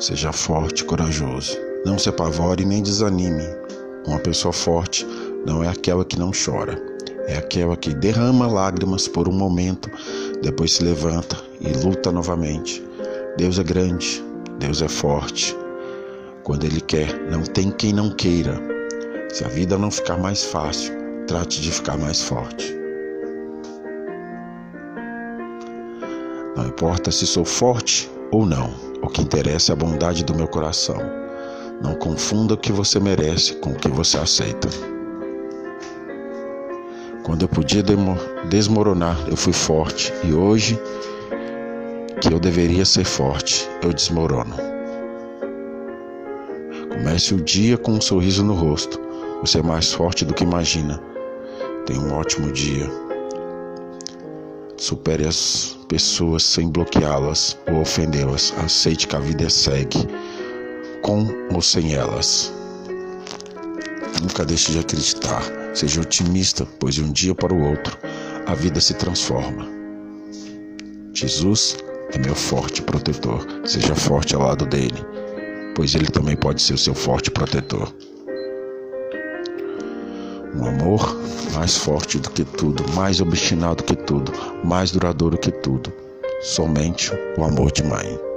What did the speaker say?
Seja forte e corajoso. Não se apavore nem desanime. Uma pessoa forte não é aquela que não chora, é aquela que derrama lágrimas por um momento, depois se levanta e luta novamente. Deus é grande, Deus é forte. Quando Ele quer, não tem quem não queira. Se a vida não ficar mais fácil, trate de ficar mais forte. Não importa se sou forte ou não, que interessa é a bondade do meu coração. Não confunda o que você merece com o que você aceita. Quando eu podia desmoronar, eu fui forte e hoje que eu deveria ser forte, eu desmorono. Comece o dia com um sorriso no rosto. Você é mais forte do que imagina. Tenha um ótimo dia. Supere as pessoas sem bloqueá-las ou ofendê-las. Aceite que a vida segue, com ou sem elas. Nunca deixe de acreditar. Seja otimista, pois de um dia para o outro a vida se transforma. Jesus é meu forte protetor. Seja forte ao lado dele, pois ele também pode ser o seu forte protetor. Um amor mais forte do que tudo, mais obstinado que tudo, mais duradouro que tudo. Somente o amor de mãe.